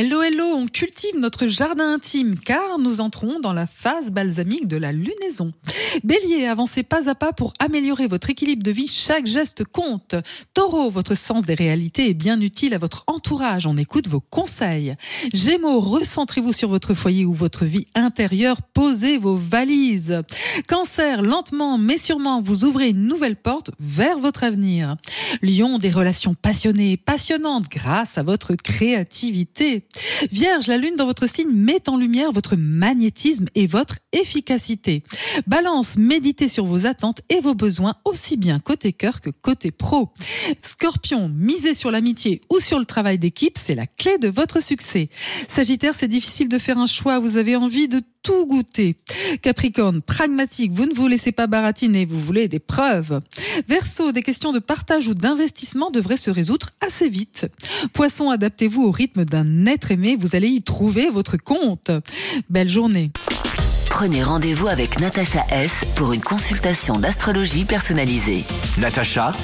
Hello, hello, on cultive notre jardin intime car nous entrons dans la phase balsamique de la lunaison. Bélier, avancez pas à pas pour améliorer votre équilibre de vie, chaque geste compte. Taureau, votre sens des réalités est bien utile à votre entourage, on écoute vos conseils. Gémeaux, recentrez-vous sur votre foyer ou votre vie intérieure, posez vos valises. Cancer, lentement mais sûrement, vous ouvrez une nouvelle porte vers votre avenir. Lion, des relations passionnées, passionnantes grâce à votre créativité. Vierge, la lune dans votre signe met en lumière votre magnétisme et votre efficacité. Balance, méditez sur vos attentes et vos besoins aussi bien côté cœur que côté pro. Scorpion, misez sur l'amitié ou sur le travail d'équipe, c'est la clé de votre succès. Sagittaire, c'est difficile de faire un choix, vous avez envie de tout goûter. Capricorne, pragmatique, vous ne vous laissez pas baratiner, vous voulez des preuves. Verseau, des questions de partage ou d'investissement devraient se résoudre assez vite. Poisson, adaptez-vous au rythme d'un être aimé, vous allez y trouver votre compte. Belle journée. Prenez rendez-vous avec Natacha S pour une consultation d'astrologie personnalisée. natacha-s.com